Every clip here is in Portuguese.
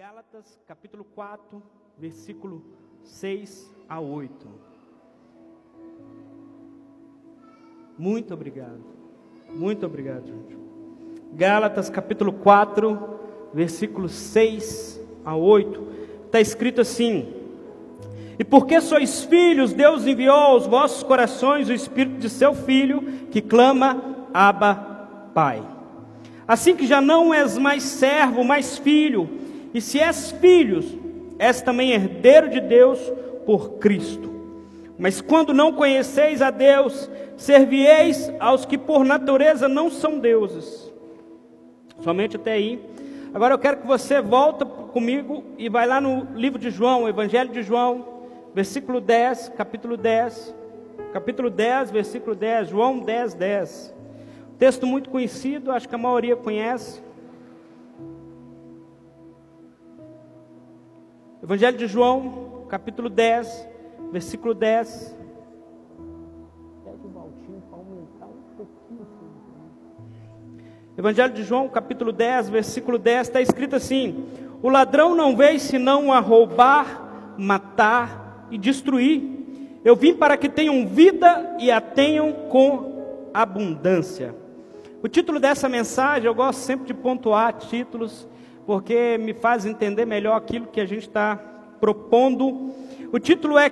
Gálatas, capítulo 4, versículo 6 a 8. Muito obrigado. Muito obrigado, gente. Gálatas, capítulo 4, versículo 6 a 8. Está escrito assim: E porque sois filhos, Deus enviou aos vossos corações o Espírito de seu Filho, que clama, Abba, Pai. Assim que já não és mais servo, mais filho, e se és filhos, és também herdeiro de Deus por Cristo. Mas quando não conheceis a Deus, servieis aos que por natureza não são deuses. Somente até aí. Agora eu quero que você volta comigo e vai lá no livro de João, Evangelho de João, versículo 10, capítulo 10. Capítulo 10, versículo 10, João 10, 10. Texto muito conhecido, acho que a maioria conhece. Evangelho de João, capítulo 10, versículo 10. Evangelho de João, capítulo 10, versículo 10, está escrito assim: O ladrão não veio senão a roubar, matar e destruir. Eu vim para que tenham vida e a tenham com abundância. O título dessa mensagem, eu gosto sempre de pontuar títulos porque me faz entender melhor aquilo que a gente está propondo. O título é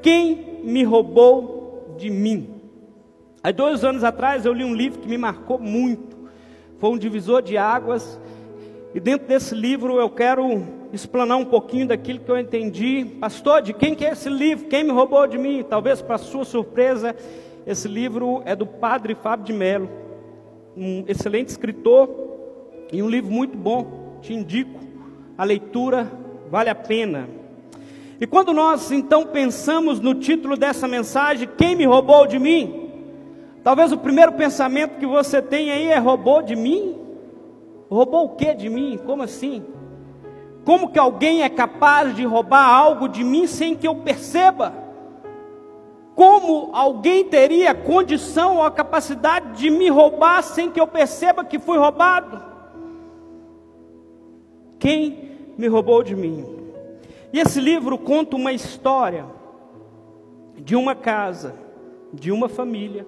Quem me roubou de mim? Há dois anos atrás eu li um livro que me marcou muito, foi um divisor de águas, e dentro desse livro eu quero explanar um pouquinho daquilo que eu entendi. Pastor, de quem que é esse livro? Quem me roubou de mim? Talvez para sua surpresa, esse livro é do padre Fábio de Mello, um excelente escritor e um livro muito bom te indico a leitura, vale a pena. E quando nós então pensamos no título dessa mensagem, quem me roubou de mim? Talvez o primeiro pensamento que você tem aí é roubou de mim? Roubou o que de mim? Como assim? Como que alguém é capaz de roubar algo de mim sem que eu perceba? Como alguém teria condição ou a capacidade de me roubar sem que eu perceba que fui roubado? Quem me roubou de mim? E esse livro conta uma história de uma casa, de uma família.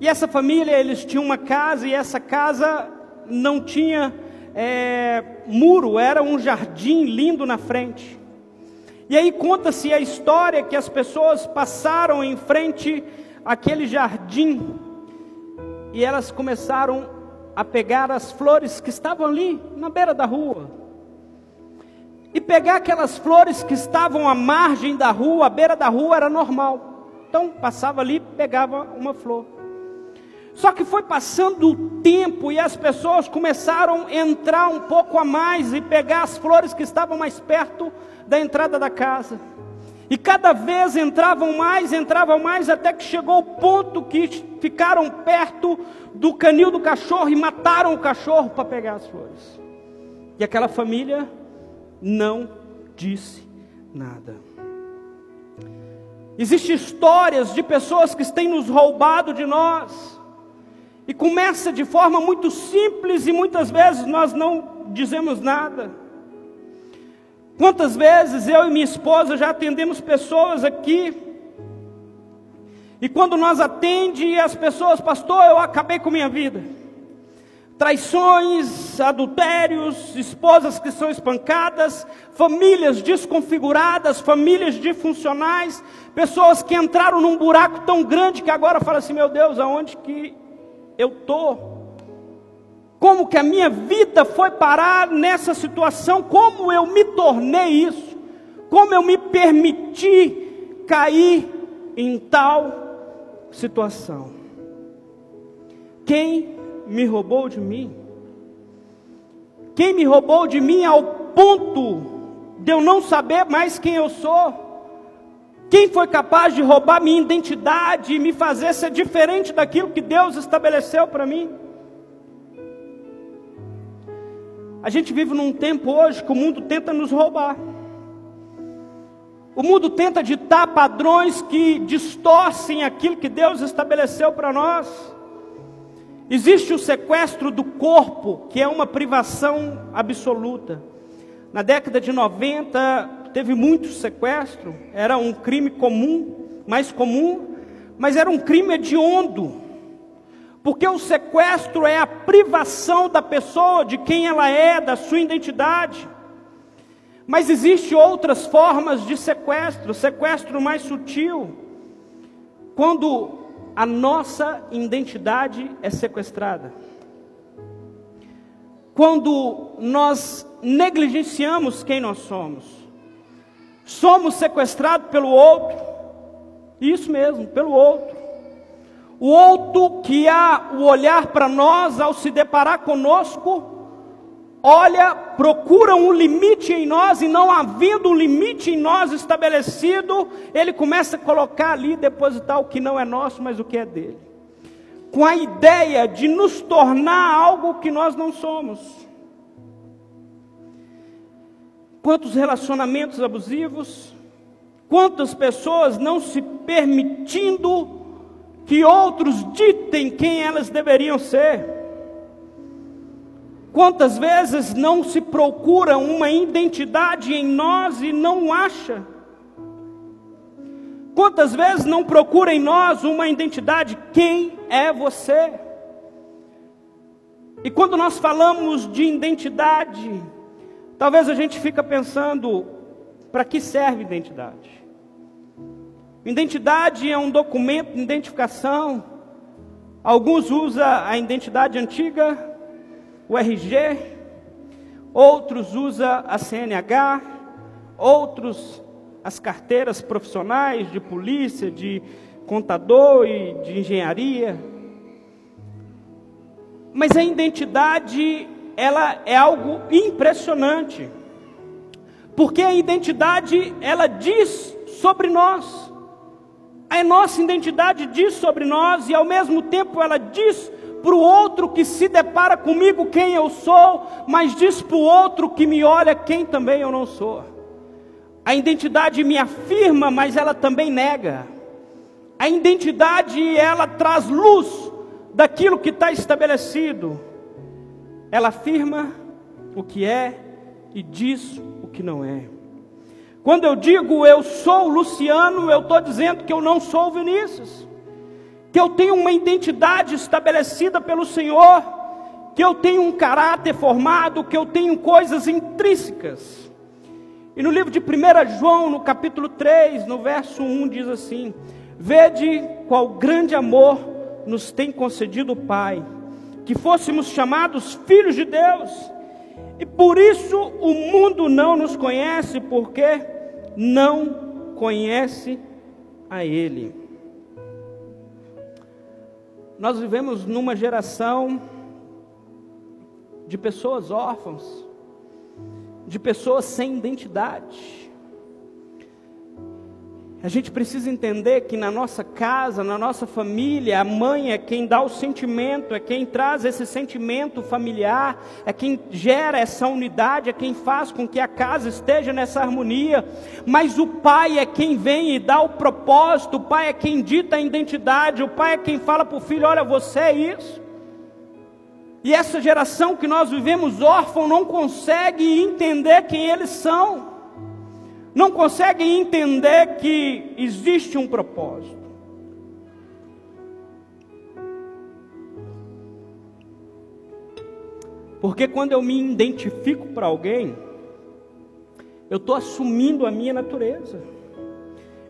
E essa família, eles tinham uma casa e essa casa não tinha é, muro, era um jardim lindo na frente. E aí conta-se a história que as pessoas passaram em frente àquele jardim e elas começaram a pegar as flores que estavam ali na beira da rua. E pegar aquelas flores que estavam à margem da rua, à beira da rua era normal. Então passava ali, pegava uma flor. Só que foi passando o tempo e as pessoas começaram a entrar um pouco a mais e pegar as flores que estavam mais perto da entrada da casa. E cada vez entravam mais, entravam mais, até que chegou o ponto que ficaram perto do canil do cachorro e mataram o cachorro para pegar as flores. E aquela família não disse nada. Existem histórias de pessoas que têm nos roubado de nós. E começa de forma muito simples e muitas vezes nós não dizemos nada. Quantas vezes eu e minha esposa já atendemos pessoas aqui, e quando nós atende as pessoas, pastor, eu acabei com minha vida. Traições, adultérios, esposas que são espancadas, famílias desconfiguradas, famílias disfuncionais, pessoas que entraram num buraco tão grande que agora fala assim: meu Deus, aonde que eu estou? Como que a minha vida foi parar nessa situação, como eu me tornei isso, como eu me permiti cair em tal situação. Quem me roubou de mim? Quem me roubou de mim ao ponto de eu não saber mais quem eu sou? Quem foi capaz de roubar minha identidade e me fazer ser diferente daquilo que Deus estabeleceu para mim? A gente vive num tempo hoje que o mundo tenta nos roubar. O mundo tenta ditar padrões que distorcem aquilo que Deus estabeleceu para nós. Existe o sequestro do corpo, que é uma privação absoluta. Na década de 90, teve muito sequestro, era um crime comum, mais comum, mas era um crime hediondo. Porque o sequestro é a privação da pessoa de quem ela é, da sua identidade. Mas existem outras formas de sequestro, sequestro mais sutil. Quando a nossa identidade é sequestrada. Quando nós negligenciamos quem nós somos. Somos sequestrados pelo outro. Isso mesmo, pelo outro. O outro que há o olhar para nós ao se deparar conosco, olha, procura um limite em nós e não havendo um limite em nós estabelecido, ele começa a colocar ali, depositar o que não é nosso, mas o que é dele. Com a ideia de nos tornar algo que nós não somos. Quantos relacionamentos abusivos, quantas pessoas não se permitindo que outros ditem quem elas deveriam ser. Quantas vezes não se procura uma identidade em nós e não acha? Quantas vezes não procura em nós uma identidade? Quem é você? E quando nós falamos de identidade, talvez a gente fica pensando, para que serve identidade? Identidade é um documento de identificação. Alguns usam a identidade antiga, o RG, outros usam a CNH, outros as carteiras profissionais de polícia, de contador e de engenharia. Mas a identidade, ela é algo impressionante. Porque a identidade, ela diz sobre nós. A nossa identidade diz sobre nós e ao mesmo tempo ela diz para o outro que se depara comigo quem eu sou, mas diz para o outro que me olha quem também eu não sou. A identidade me afirma, mas ela também nega. A identidade ela traz luz daquilo que está estabelecido. Ela afirma o que é e diz o que não é. Quando eu digo eu sou Luciano, eu estou dizendo que eu não sou Vinícius, que eu tenho uma identidade estabelecida pelo Senhor, que eu tenho um caráter formado, que eu tenho coisas intrínsecas. E no livro de 1 João, no capítulo 3, no verso 1, diz assim: Vede qual grande amor nos tem concedido o Pai, que fôssemos chamados filhos de Deus. E por isso o mundo não nos conhece, porque não conhece a Ele. Nós vivemos numa geração de pessoas órfãs, de pessoas sem identidade. A gente precisa entender que na nossa casa, na nossa família, a mãe é quem dá o sentimento, é quem traz esse sentimento familiar, é quem gera essa unidade, é quem faz com que a casa esteja nessa harmonia. Mas o pai é quem vem e dá o propósito, o pai é quem dita a identidade, o pai é quem fala para o filho: olha, você é isso. E essa geração que nós vivemos órfão não consegue entender quem eles são não conseguem entender que existe um propósito. Porque quando eu me identifico para alguém, eu estou assumindo a minha natureza.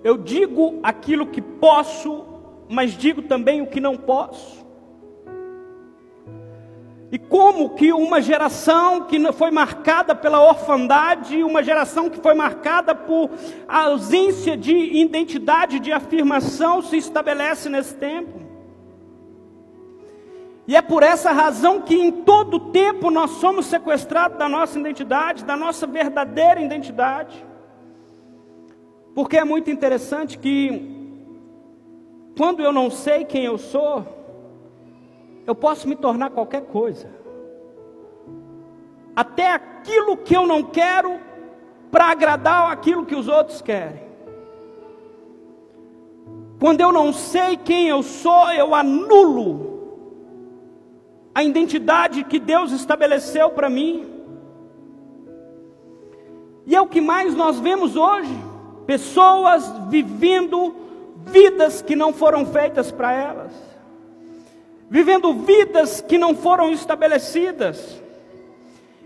Eu digo aquilo que posso, mas digo também o que não posso. E como que uma geração que foi marcada pela orfandade, uma geração que foi marcada por ausência de identidade, de afirmação, se estabelece nesse tempo. E é por essa razão que em todo tempo nós somos sequestrados da nossa identidade, da nossa verdadeira identidade. Porque é muito interessante que, quando eu não sei quem eu sou, eu posso me tornar qualquer coisa. Até aquilo que eu não quero para agradar aquilo que os outros querem. Quando eu não sei quem eu sou, eu anulo a identidade que Deus estabeleceu para mim. E é o que mais nós vemos hoje: pessoas vivendo vidas que não foram feitas para elas, vivendo vidas que não foram estabelecidas.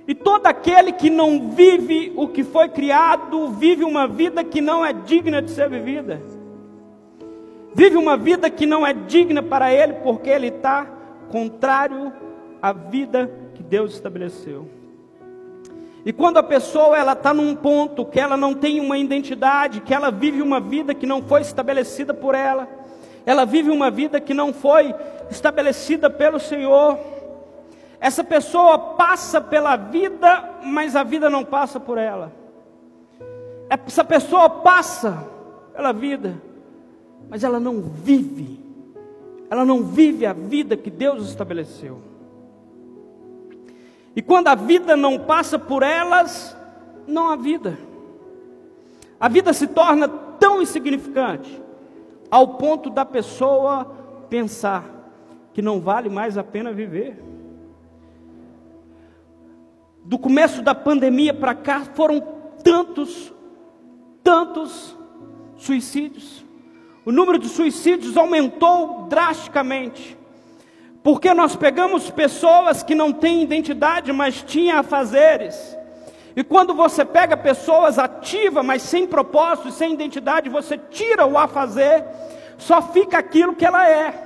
E todo aquele que não vive o que foi criado, vive uma vida que não é digna de ser vivida. Vive uma vida que não é digna para ele, porque ele está contrário à vida que Deus estabeleceu. E quando a pessoa ela está num ponto que ela não tem uma identidade, que ela vive uma vida que não foi estabelecida por ela, ela vive uma vida que não foi estabelecida pelo Senhor, essa pessoa passa pela vida, mas a vida não passa por ela. Essa pessoa passa pela vida, mas ela não vive. Ela não vive a vida que Deus estabeleceu. E quando a vida não passa por elas, não há vida. A vida se torna tão insignificante ao ponto da pessoa pensar que não vale mais a pena viver do começo da pandemia para cá, foram tantos, tantos suicídios. O número de suicídios aumentou drasticamente. Porque nós pegamos pessoas que não têm identidade, mas tinham afazeres. E quando você pega pessoas ativas, mas sem propósito, sem identidade, você tira o afazer, só fica aquilo que ela é.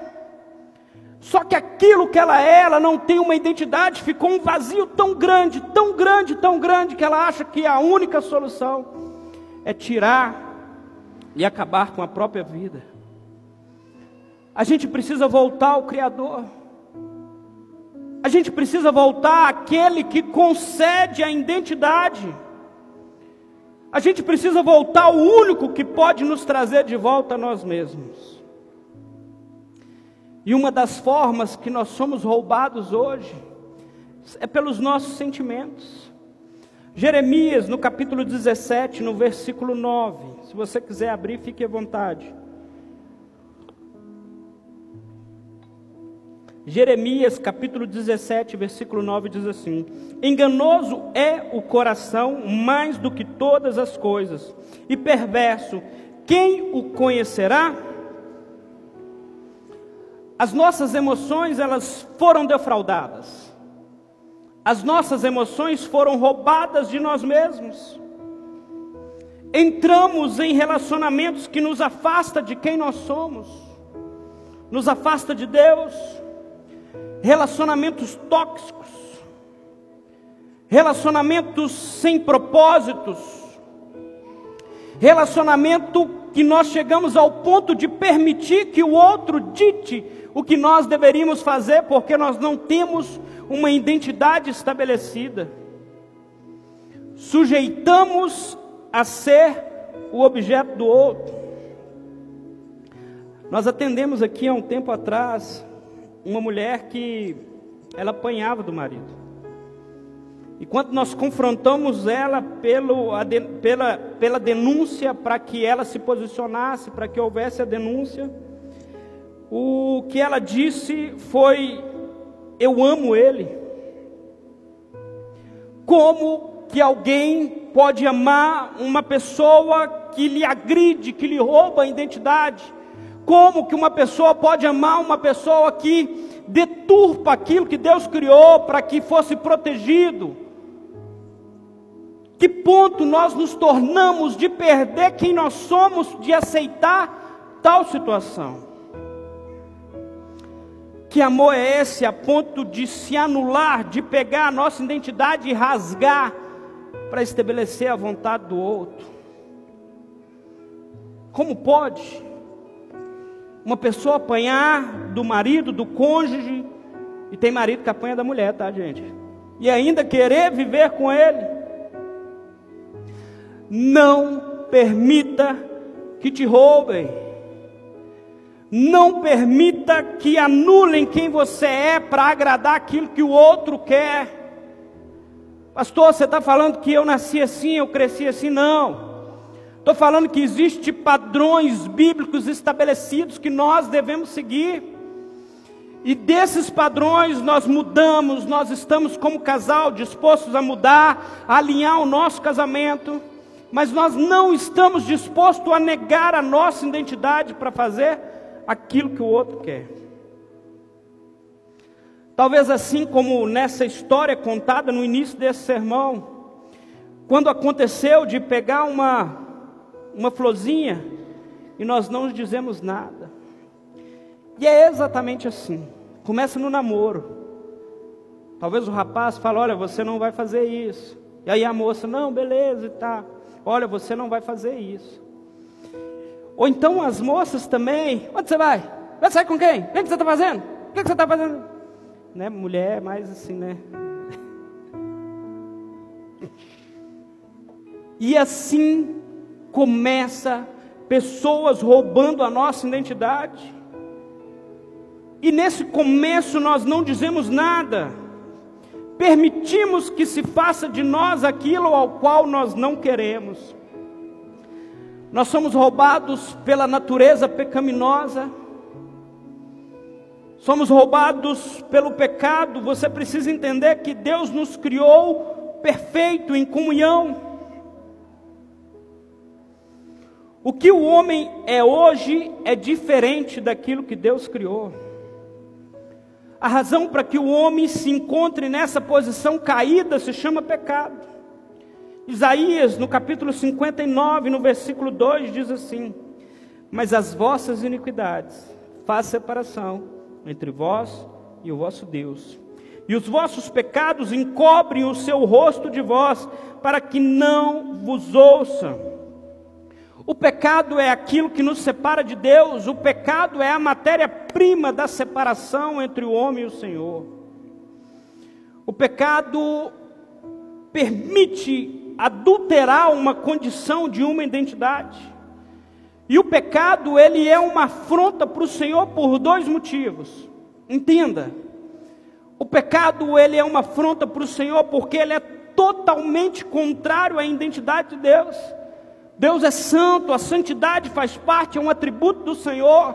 Só que aquilo que ela é, ela não tem uma identidade, ficou um vazio tão grande, tão grande, tão grande, que ela acha que a única solução é tirar e acabar com a própria vida. A gente precisa voltar ao Criador. A gente precisa voltar àquele que concede a identidade. A gente precisa voltar ao único que pode nos trazer de volta a nós mesmos. E uma das formas que nós somos roubados hoje é pelos nossos sentimentos. Jeremias, no capítulo 17, no versículo 9. Se você quiser abrir, fique à vontade. Jeremias, capítulo 17, versículo 9 diz assim: Enganoso é o coração mais do que todas as coisas, e perverso, quem o conhecerá? As nossas emoções, elas foram defraudadas. As nossas emoções foram roubadas de nós mesmos. Entramos em relacionamentos que nos afasta de quem nós somos. Nos afasta de Deus. Relacionamentos tóxicos. Relacionamentos sem propósitos. Relacionamento que nós chegamos ao ponto de permitir que o outro dite o que nós deveríamos fazer, porque nós não temos uma identidade estabelecida. Sujeitamos a ser o objeto do outro. Nós atendemos aqui há um tempo atrás uma mulher que ela apanhava do marido. E quando nós confrontamos ela pelo, pela, pela denúncia para que ela se posicionasse, para que houvesse a denúncia, o que ela disse foi: Eu amo ele. Como que alguém pode amar uma pessoa que lhe agride, que lhe rouba a identidade? Como que uma pessoa pode amar uma pessoa que deturpa aquilo que Deus criou para que fosse protegido? Que ponto nós nos tornamos de perder quem nós somos, de aceitar tal situação? Que amor é esse a ponto de se anular, de pegar a nossa identidade e rasgar para estabelecer a vontade do outro? Como pode uma pessoa apanhar do marido, do cônjuge, e tem marido que apanha da mulher, tá, gente? E ainda querer viver com ele? Não permita que te roubem. Não permita que anulem quem você é para agradar aquilo que o outro quer. Pastor, você está falando que eu nasci assim, eu cresci assim? Não. Estou falando que existem padrões bíblicos estabelecidos que nós devemos seguir. E desses padrões nós mudamos, nós estamos como casal dispostos a mudar, a alinhar o nosso casamento, mas nós não estamos dispostos a negar a nossa identidade para fazer aquilo que o outro quer. Talvez assim como nessa história contada no início desse sermão, quando aconteceu de pegar uma, uma florzinha e nós não dizemos nada. E é exatamente assim. Começa no namoro. Talvez o rapaz fale: Olha, você não vai fazer isso. E aí a moça: Não, beleza e tá. Olha, você não vai fazer isso. Ou então as moças também: Onde você vai? Vai sair com quem? O que, você está fazendo? O que, você está fazendo? Né? Mulher, mais assim, né? E assim começa pessoas roubando a nossa identidade. E nesse começo nós não dizemos nada, permitimos que se faça de nós aquilo ao qual nós não queremos. Nós somos roubados pela natureza pecaminosa, somos roubados pelo pecado. Você precisa entender que Deus nos criou perfeito em comunhão. O que o homem é hoje é diferente daquilo que Deus criou. A razão para que o homem se encontre nessa posição caída se chama pecado. Isaías, no capítulo 59, no versículo 2, diz assim: Mas as vossas iniquidades faz separação entre vós e o vosso Deus. E os vossos pecados encobrem o seu rosto de vós, para que não vos ouçam. O pecado é aquilo que nos separa de Deus, o pecado é a matéria-prima da separação entre o homem e o Senhor. O pecado permite adulterar uma condição de uma identidade. E o pecado, ele é uma afronta para o Senhor por dois motivos. Entenda. O pecado, ele é uma afronta para o Senhor porque ele é totalmente contrário à identidade de Deus. Deus é santo, a santidade faz parte, é um atributo do Senhor.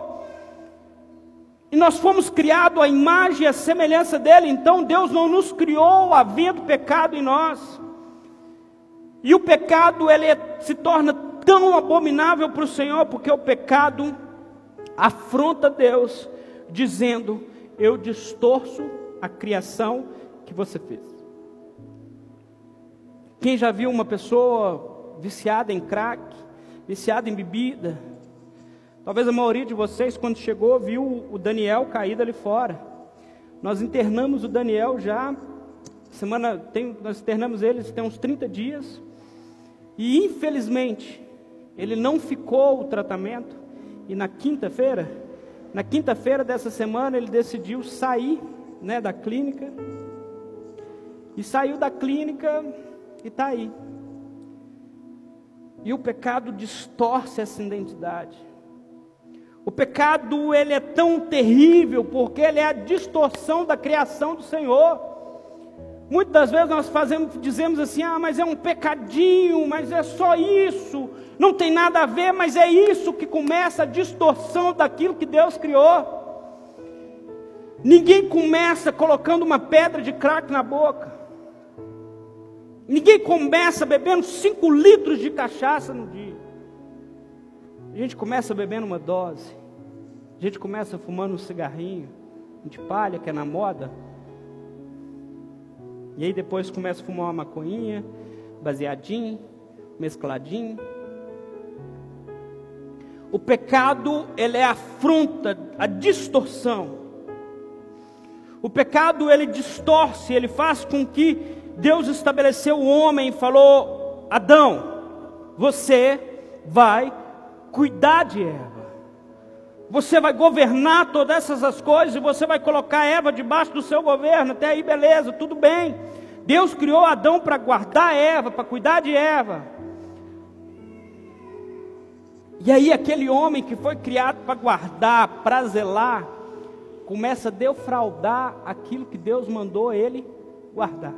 E nós fomos criados à imagem e à semelhança dele, então Deus não nos criou havendo pecado em nós. E o pecado ele se torna tão abominável para o Senhor, porque o pecado afronta Deus, dizendo: Eu distorço a criação que você fez. Quem já viu uma pessoa viciada em crack, viciada em bebida. Talvez a maioria de vocês, quando chegou, viu o Daniel caído ali fora. Nós internamos o Daniel já, semana, tem, nós internamos ele tem uns 30 dias. E infelizmente, ele não ficou o tratamento. E na quinta-feira, na quinta-feira dessa semana, ele decidiu sair né, da clínica. E saiu da clínica e está aí. E o pecado distorce essa identidade. O pecado ele é tão terrível porque ele é a distorção da criação do Senhor. Muitas das vezes nós fazemos, dizemos assim: ah, mas é um pecadinho, mas é só isso, não tem nada a ver, mas é isso que começa a distorção daquilo que Deus criou. Ninguém começa colocando uma pedra de crack na boca. Ninguém começa bebendo 5 litros de cachaça no dia. A gente começa bebendo uma dose. A gente começa fumando um cigarrinho de palha, que é na moda. E aí depois começa a fumar uma maconhinha, baseadinho, mescladinho. O pecado, ele é a afronta, a distorção. O pecado, ele distorce, ele faz com que Deus estabeleceu o homem e falou: Adão, você vai cuidar de Eva. Você vai governar todas essas coisas e você vai colocar Eva debaixo do seu governo. Até aí, beleza, tudo bem. Deus criou Adão para guardar Eva, para cuidar de Eva. E aí, aquele homem que foi criado para guardar, para zelar, começa a defraudar aquilo que Deus mandou ele guardar.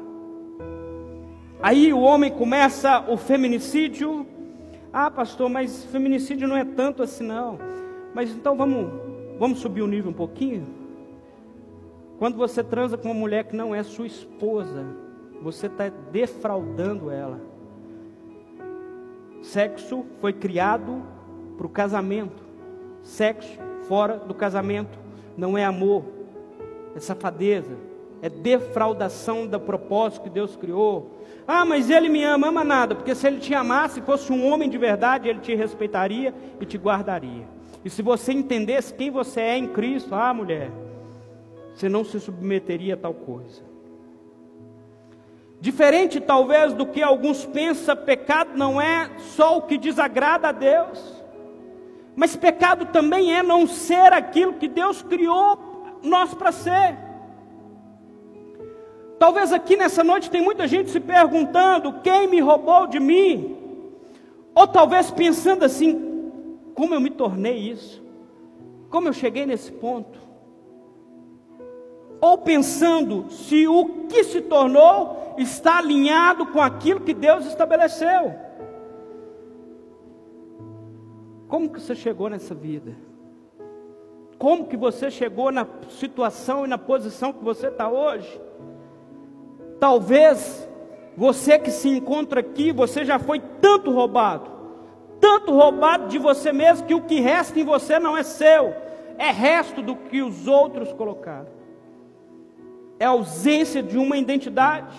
Aí o homem começa o feminicídio. Ah, pastor, mas feminicídio não é tanto assim não. Mas então vamos, vamos subir o nível um pouquinho. Quando você transa com uma mulher que não é sua esposa, você está defraudando ela. Sexo foi criado para o casamento. Sexo fora do casamento não é amor, é safadeza, é defraudação do propósito que Deus criou. Ah, mas ele me ama, ama nada, porque se ele te amasse, fosse um homem de verdade, ele te respeitaria e te guardaria. E se você entendesse quem você é em Cristo, ah, mulher, você não se submeteria a tal coisa. Diferente talvez do que alguns pensam, pecado não é só o que desagrada a Deus, mas pecado também é não ser aquilo que Deus criou nós para ser. Talvez aqui nessa noite tem muita gente se perguntando: quem me roubou de mim? Ou talvez pensando assim: como eu me tornei isso? Como eu cheguei nesse ponto? Ou pensando se o que se tornou está alinhado com aquilo que Deus estabeleceu. Como que você chegou nessa vida? Como que você chegou na situação e na posição que você está hoje? Talvez você que se encontra aqui, você já foi tanto roubado, tanto roubado de você mesmo, que o que resta em você não é seu, é resto do que os outros colocaram. É ausência de uma identidade.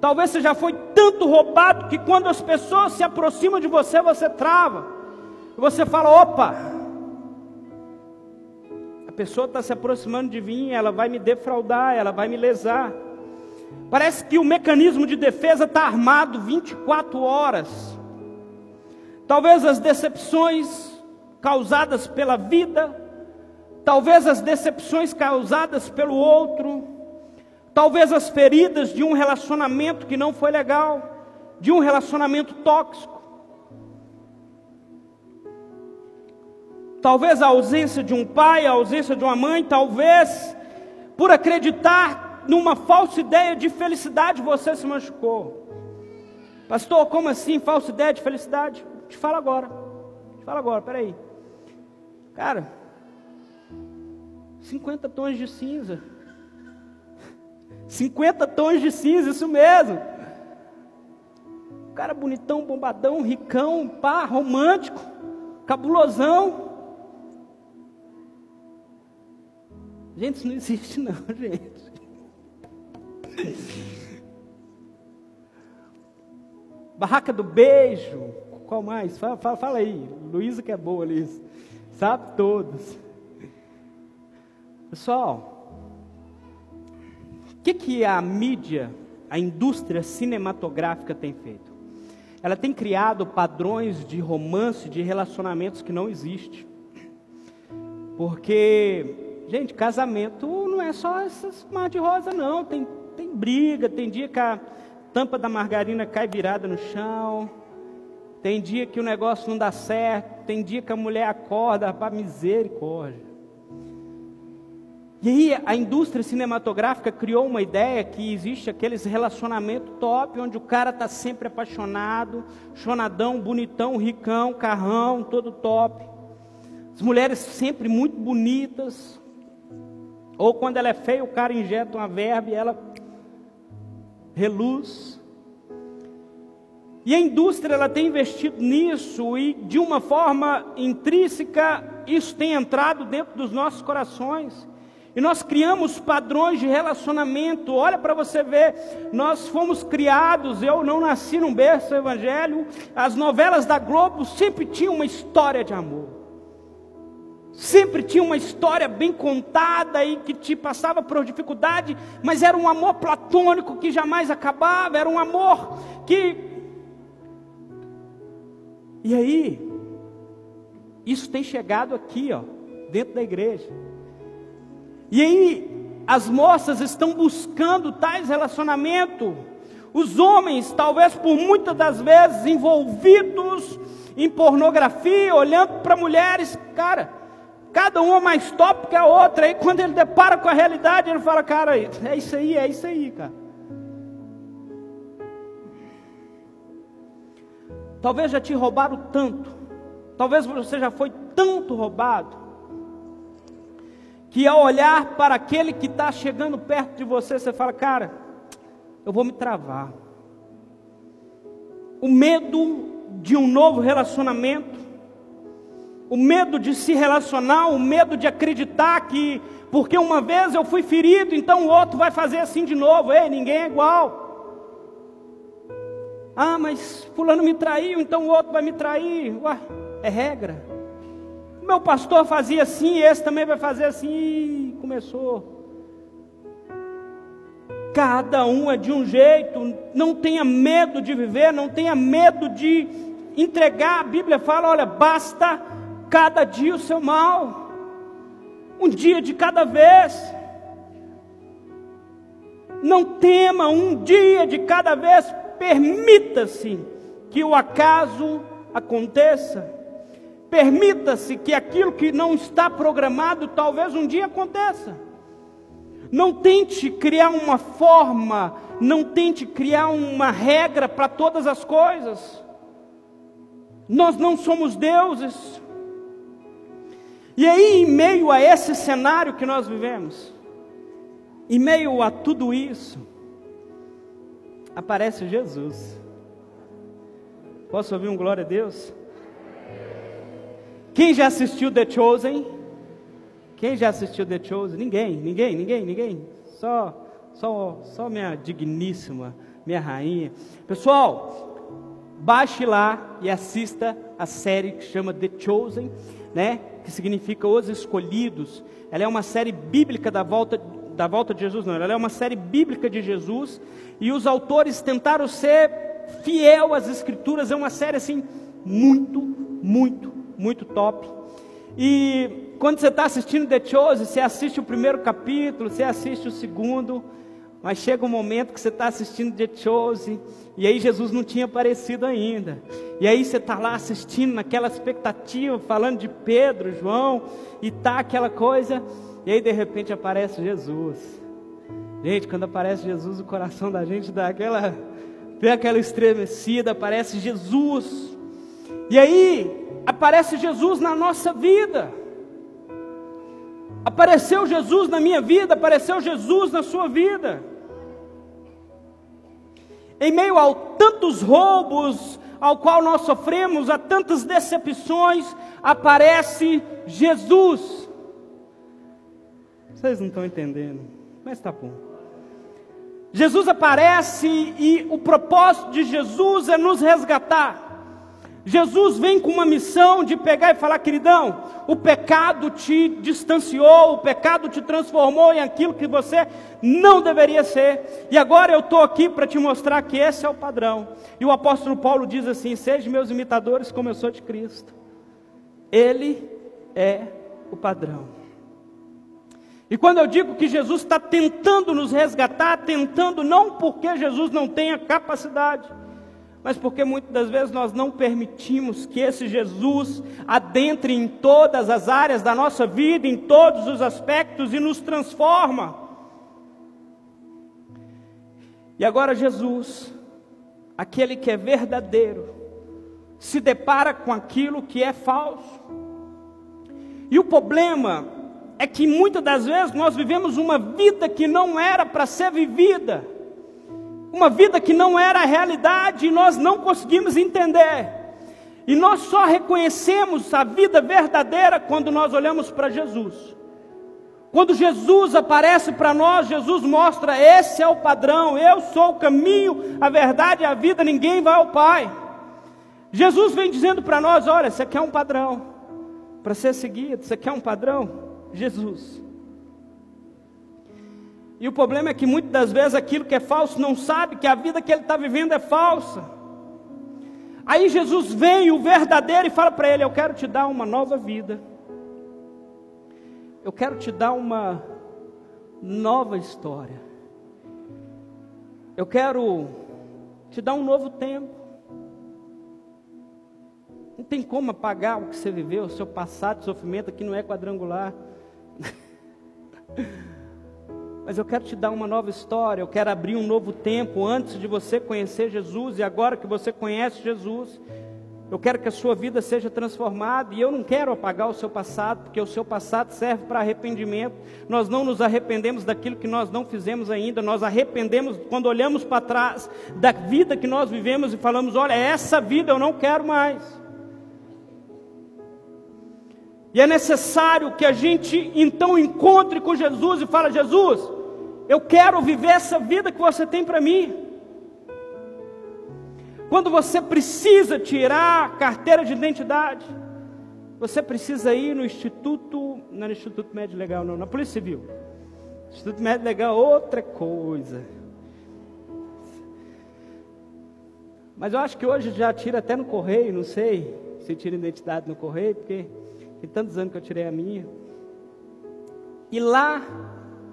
Talvez você já foi tanto roubado que quando as pessoas se aproximam de você, você trava. Você fala: opa, pessoa está se aproximando de mim, ela vai me defraudar, ela vai me lesar. Parece que o mecanismo de defesa está armado 24 horas. Talvez as decepções causadas pela vida, talvez as decepções causadas pelo outro, talvez as feridas de um relacionamento que não foi legal, de um relacionamento tóxico. Talvez a ausência de um pai, a ausência de uma mãe, talvez por acreditar numa falsa ideia de felicidade você se machucou. Pastor, como assim falsa ideia de felicidade? Te falo agora. Te falo agora, peraí. Cara, 50 tons de cinza. 50 tons de cinza, isso mesmo. Cara bonitão, bombadão, ricão, pá, romântico, cabulosão. Gente, isso não existe não, gente. Barraca do beijo. Qual mais? Fala, fala, fala aí. Luísa que é boa ali. Sabe todos. Pessoal, o que, que a mídia, a indústria cinematográfica tem feito? Ela tem criado padrões de romance, de relacionamentos que não existem. Porque Gente, casamento não é só essas mar de rosa, não. Tem, tem briga, tem dia que a tampa da margarina cai virada no chão. Tem dia que o negócio não dá certo. Tem dia que a mulher acorda para misericórdia. E aí a indústria cinematográfica criou uma ideia que existe aqueles relacionamentos top, onde o cara está sempre apaixonado, chonadão, bonitão, ricão, carrão, todo top. As mulheres sempre muito bonitas, ou quando ela é feia, o cara injeta uma verba e ela reluz. E a indústria ela tem investido nisso e de uma forma intrínseca isso tem entrado dentro dos nossos corações. E nós criamos padrões de relacionamento. Olha para você ver, nós fomos criados, eu não nasci num berço evangelho. As novelas da Globo sempre tinham uma história de amor. Sempre tinha uma história bem contada e que te passava por dificuldade, mas era um amor platônico que jamais acabava, era um amor que. E aí, isso tem chegado aqui, ó, dentro da igreja. E aí, as moças estão buscando tais relacionamentos. Os homens, talvez por muitas das vezes envolvidos em pornografia, olhando para mulheres, cara, cada uma mais top que a outra. Aí quando ele depara com a realidade, ele fala, cara, é isso aí, é isso aí, cara. Talvez já te roubaram tanto, talvez você já foi tanto roubado, que ao olhar para aquele que está chegando perto de você, você fala, cara, eu vou me travar. O medo de um novo relacionamento, o medo de se relacionar, o medo de acreditar que, porque uma vez eu fui ferido, então o outro vai fazer assim de novo. Ei, ninguém é igual. Ah, mas fulano me traiu, então o outro vai me trair. Ué, é regra. Meu pastor fazia assim, esse também vai fazer assim. E começou. Cada um é de um jeito. Não tenha medo de viver, não tenha medo de entregar. A Bíblia fala: olha, basta cada dia o seu mal, um dia de cada vez. Não tema um dia de cada vez, permita-se que o acaso aconteça. Permita-se que aquilo que não está programado talvez um dia aconteça. Não tente criar uma forma, não tente criar uma regra para todas as coisas. Nós não somos deuses. E aí, em meio a esse cenário que nós vivemos, em meio a tudo isso, aparece Jesus. Posso ouvir um glória a Deus? Quem já assistiu The Chosen? Quem já assistiu The Chosen? Ninguém, ninguém, ninguém, ninguém. Só, só, só minha digníssima, minha rainha. Pessoal, baixe lá e assista a série que chama The Chosen, né? Que significa os escolhidos. Ela é uma série bíblica da volta da volta de Jesus, não. Ela é uma série bíblica de Jesus e os autores tentaram ser fiel às escrituras. É uma série assim muito, muito, muito top. E quando você está assistindo The Chosen, você assiste o primeiro capítulo, você assiste o segundo, mas chega um momento que você está assistindo The Chosen, e aí Jesus não tinha aparecido ainda. E aí você está lá assistindo naquela expectativa, falando de Pedro, João, e tá aquela coisa, e aí de repente aparece Jesus. Gente, quando aparece Jesus, o coração da gente dá aquela, dá aquela estremecida, aparece Jesus. E aí aparece Jesus na nossa vida. Apareceu Jesus na minha vida, apareceu Jesus na sua vida. Em meio a tantos roubos ao qual nós sofremos, a tantas decepções, aparece Jesus. Vocês não estão entendendo, mas está bom. Jesus aparece e o propósito de Jesus é nos resgatar. Jesus vem com uma missão de pegar e falar, queridão, o pecado te distanciou, o pecado te transformou em aquilo que você não deveria ser, e agora eu estou aqui para te mostrar que esse é o padrão. E o apóstolo Paulo diz assim: Sejam meus imitadores, como eu sou de Cristo. Ele é o padrão. E quando eu digo que Jesus está tentando nos resgatar, tentando não porque Jesus não tenha capacidade, mas porque muitas das vezes nós não permitimos que esse Jesus adentre em todas as áreas da nossa vida, em todos os aspectos e nos transforma. E agora Jesus, aquele que é verdadeiro, se depara com aquilo que é falso. E o problema é que muitas das vezes nós vivemos uma vida que não era para ser vivida uma vida que não era a realidade e nós não conseguimos entender. E nós só reconhecemos a vida verdadeira quando nós olhamos para Jesus. Quando Jesus aparece para nós, Jesus mostra: esse é o padrão, eu sou o caminho, a verdade e a vida, ninguém vai ao Pai. Jesus vem dizendo para nós: olha, você quer um padrão para ser seguido, você quer um padrão? Jesus. E o problema é que muitas das vezes aquilo que é falso não sabe que a vida que ele está vivendo é falsa. Aí Jesus vem, o verdadeiro, e fala para ele: Eu quero te dar uma nova vida. Eu quero te dar uma nova história. Eu quero te dar um novo tempo. Não tem como apagar o que você viveu, o seu passado de sofrimento aqui não é quadrangular. Mas eu quero te dar uma nova história, eu quero abrir um novo tempo antes de você conhecer Jesus e agora que você conhece Jesus, Eu quero que a sua vida seja transformada e eu não quero apagar o seu passado, porque o seu passado serve para arrependimento. Nós não nos arrependemos daquilo que nós não fizemos ainda, nós arrependemos quando olhamos para trás da vida que nós vivemos e falamos: olha, essa vida eu não quero mais. E é necessário que a gente então encontre com Jesus e fale: Jesus, eu quero viver essa vida que você tem para mim. Quando você precisa tirar a carteira de identidade, você precisa ir no Instituto, não é no Instituto Médio Legal, não, na Polícia Civil. Instituto Médio Legal é outra coisa. Mas eu acho que hoje já tira até no correio, não sei se tira identidade no correio, porque tem tantos anos que eu tirei a minha. E lá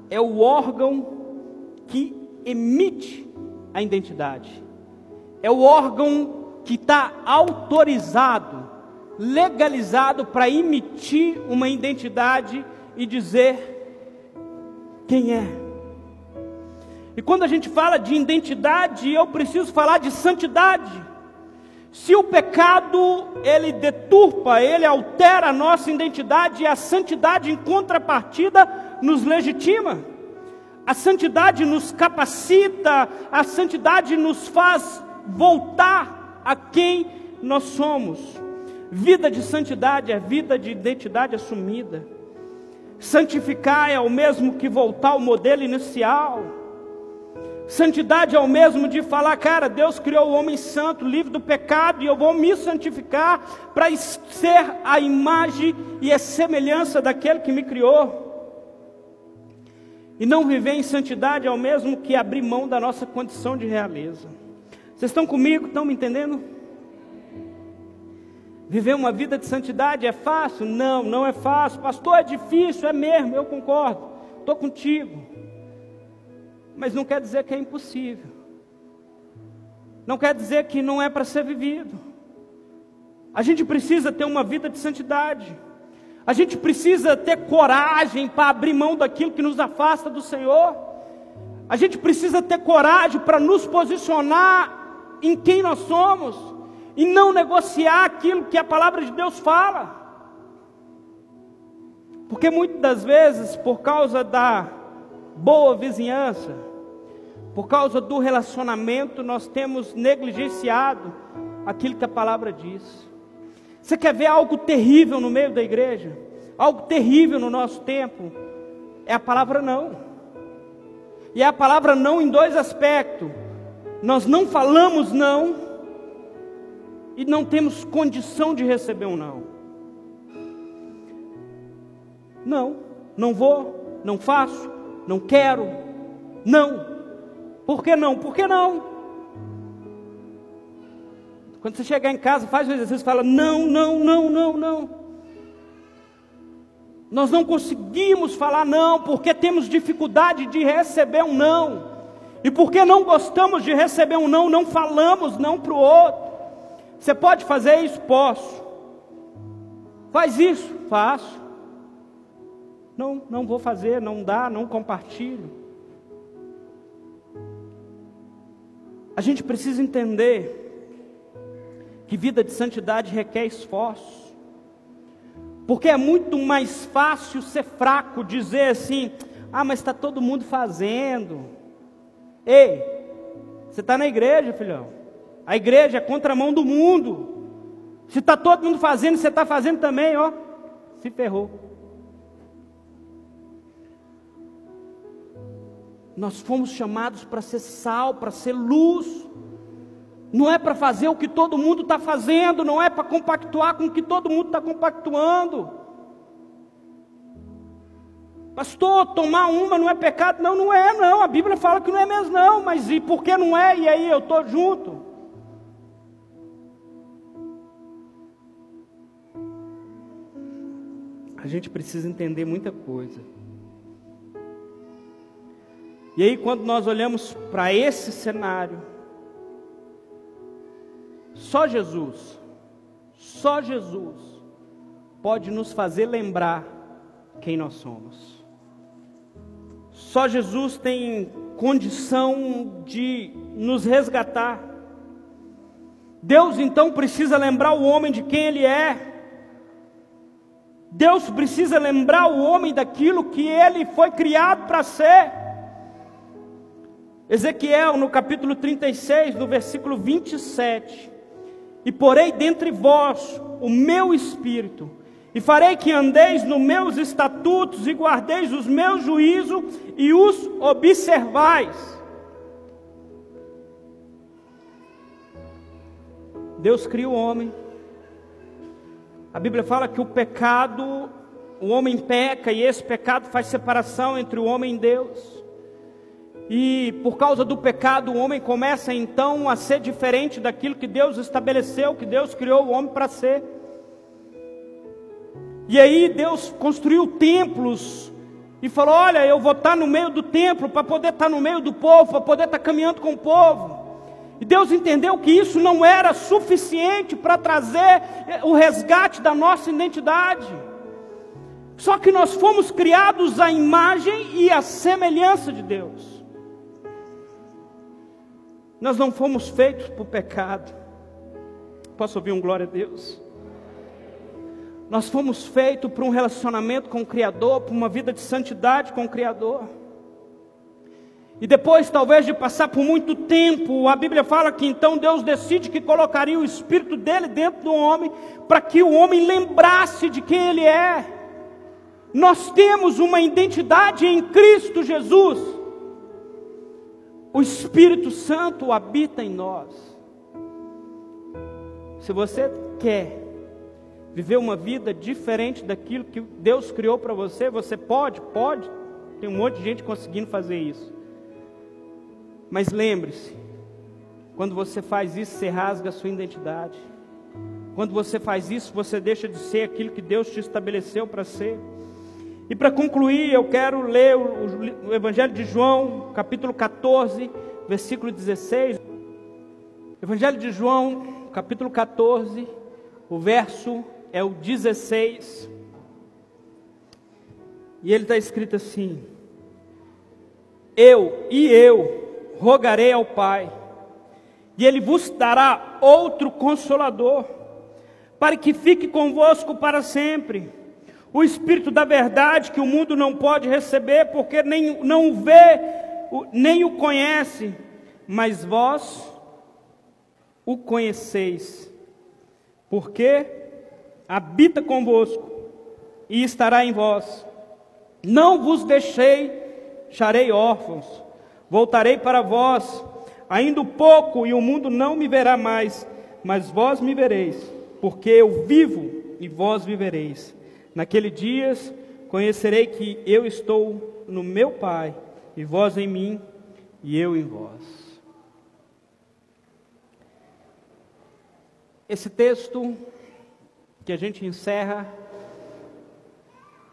é o órgão que emite a identidade é o órgão que está autorizado, legalizado para emitir uma identidade e dizer quem é. E quando a gente fala de identidade, eu preciso falar de santidade. Se o pecado ele deturpa, ele altera a nossa identidade, e a santidade em contrapartida nos legitima. A santidade nos capacita, a santidade nos faz voltar a quem nós somos. Vida de santidade é vida de identidade assumida. Santificar é o mesmo que voltar ao modelo inicial. Santidade é o mesmo de falar, cara, Deus criou o homem santo, livre do pecado, e eu vou me santificar para ser a imagem e a semelhança daquele que me criou. E não viver em santidade é o mesmo que abrir mão da nossa condição de realeza. Vocês estão comigo? Estão me entendendo? Viver uma vida de santidade é fácil? Não, não é fácil. Pastor, é difícil, é mesmo, eu concordo. Estou contigo. Mas não quer dizer que é impossível. Não quer dizer que não é para ser vivido. A gente precisa ter uma vida de santidade. A gente precisa ter coragem para abrir mão daquilo que nos afasta do Senhor. A gente precisa ter coragem para nos posicionar em quem nós somos e não negociar aquilo que a palavra de Deus fala. Porque muitas das vezes, por causa da boa vizinhança, por causa do relacionamento, nós temos negligenciado aquilo que a palavra diz. Você quer ver algo terrível no meio da igreja? Algo terrível no nosso tempo? É a palavra não. E é a palavra não em dois aspectos nós não falamos não e não temos condição de receber um não. Não, não vou, não faço, não quero, não. Por que não? Por que não? Quando você chegar em casa, faz o exercício e fala: não, não, não, não, não. Nós não conseguimos falar não, porque temos dificuldade de receber um não. E porque não gostamos de receber um não, não falamos não para o outro. Você pode fazer isso? Posso. Faz isso? Faço. Não, não vou fazer, não dá, não compartilho. A gente precisa entender que vida de santidade requer esforço. Porque é muito mais fácil ser fraco, dizer assim: ah, mas está todo mundo fazendo. Ei, você está na igreja, filhão. A igreja é contramão do mundo. Se está todo mundo fazendo, você está fazendo também, ó. Se ferrou. Nós fomos chamados para ser sal, para ser luz. Não é para fazer o que todo mundo está fazendo, não é para compactuar com o que todo mundo está compactuando. Pastor, tomar uma não é pecado? Não, não é, não. A Bíblia fala que não é mesmo, não. Mas e por que não é? E aí eu estou junto. A gente precisa entender muita coisa. E aí, quando nós olhamos para esse cenário, só Jesus, só Jesus pode nos fazer lembrar quem nós somos. Só Jesus tem condição de nos resgatar. Deus então precisa lembrar o homem de quem ele é. Deus precisa lembrar o homem daquilo que ele foi criado para ser. Ezequiel, no capítulo 36, no versículo 27, e porei dentre vós o meu espírito, e farei que andeis nos meus estatutos e guardeis os meus juízos e os observais. Deus cria o homem. A Bíblia fala que o pecado, o homem peca e esse pecado faz separação entre o homem e Deus. E por causa do pecado, o homem começa então a ser diferente daquilo que Deus estabeleceu, que Deus criou o homem para ser. E aí Deus construiu templos e falou: Olha, eu vou estar no meio do templo para poder estar no meio do povo, para poder estar caminhando com o povo. E Deus entendeu que isso não era suficiente para trazer o resgate da nossa identidade. Só que nós fomos criados à imagem e à semelhança de Deus. Nós não fomos feitos para o pecado. Posso ouvir um glória a Deus? Nós fomos feitos para um relacionamento com o Criador, para uma vida de santidade com o Criador. E depois, talvez, de passar por muito tempo, a Bíblia fala que então Deus decide que colocaria o Espírito dele dentro do homem, para que o homem lembrasse de quem ele é. Nós temos uma identidade em Cristo Jesus o Espírito Santo habita em nós. Se você quer viver uma vida diferente daquilo que Deus criou para você, você pode, pode. Tem um monte de gente conseguindo fazer isso. Mas lembre-se, quando você faz isso, você rasga a sua identidade. Quando você faz isso, você deixa de ser aquilo que Deus te estabeleceu para ser. E para concluir, eu quero ler o, o, Evangelho de João, capítulo 14, versículo 16. Evangelho de João, capítulo 14, o verso é o 16. E ele está escrito assim: Eu e eu rogarei ao Pai, e Ele vos dará outro consolador, para que fique convosco para sempre o Espírito da verdade que o mundo não pode receber, porque nem não o vê, nem o conhece, mas vós o conheceis, porque habita convosco e estará em vós. Não vos deixei, charei órfãos, voltarei para vós, ainda um pouco e o mundo não me verá mais, mas vós me vereis, porque eu vivo e vós vivereis. Naquele dias conhecerei que eu estou no meu Pai, e vós em mim, e eu em vós. Esse texto que a gente encerra,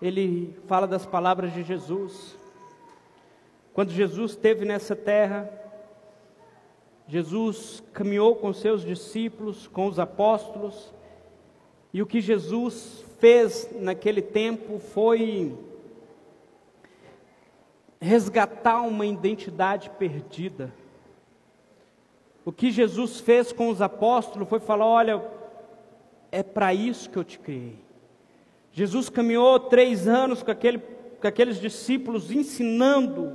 ele fala das palavras de Jesus. Quando Jesus esteve nessa terra, Jesus caminhou com seus discípulos, com os apóstolos, e o que Jesus fez naquele tempo foi resgatar uma identidade perdida. O que Jesus fez com os apóstolos foi falar: olha, é para isso que eu te criei. Jesus caminhou três anos com, aquele, com aqueles discípulos, ensinando,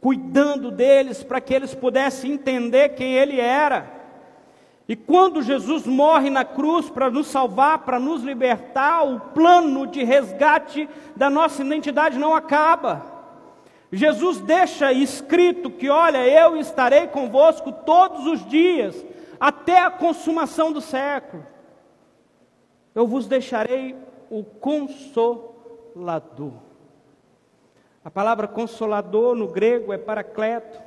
cuidando deles, para que eles pudessem entender quem Ele era. E quando Jesus morre na cruz para nos salvar, para nos libertar, o plano de resgate da nossa identidade não acaba. Jesus deixa escrito que, olha, eu estarei convosco todos os dias, até a consumação do século. Eu vos deixarei o consolador. A palavra consolador no grego é paracleto,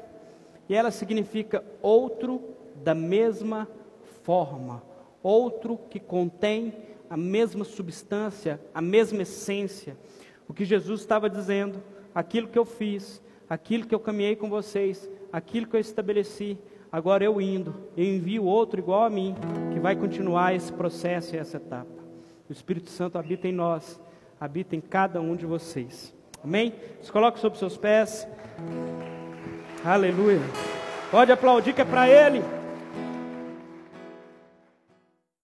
e ela significa outro da mesma forma, outro que contém a mesma substância, a mesma essência. O que Jesus estava dizendo, aquilo que eu fiz, aquilo que eu caminhei com vocês, aquilo que eu estabeleci, agora eu indo, eu envio outro igual a mim, que vai continuar esse processo e essa etapa. O Espírito Santo habita em nós, habita em cada um de vocês. Amém? Se coloque sobre seus pés. Aleluia. Pode aplaudir que é para Ele.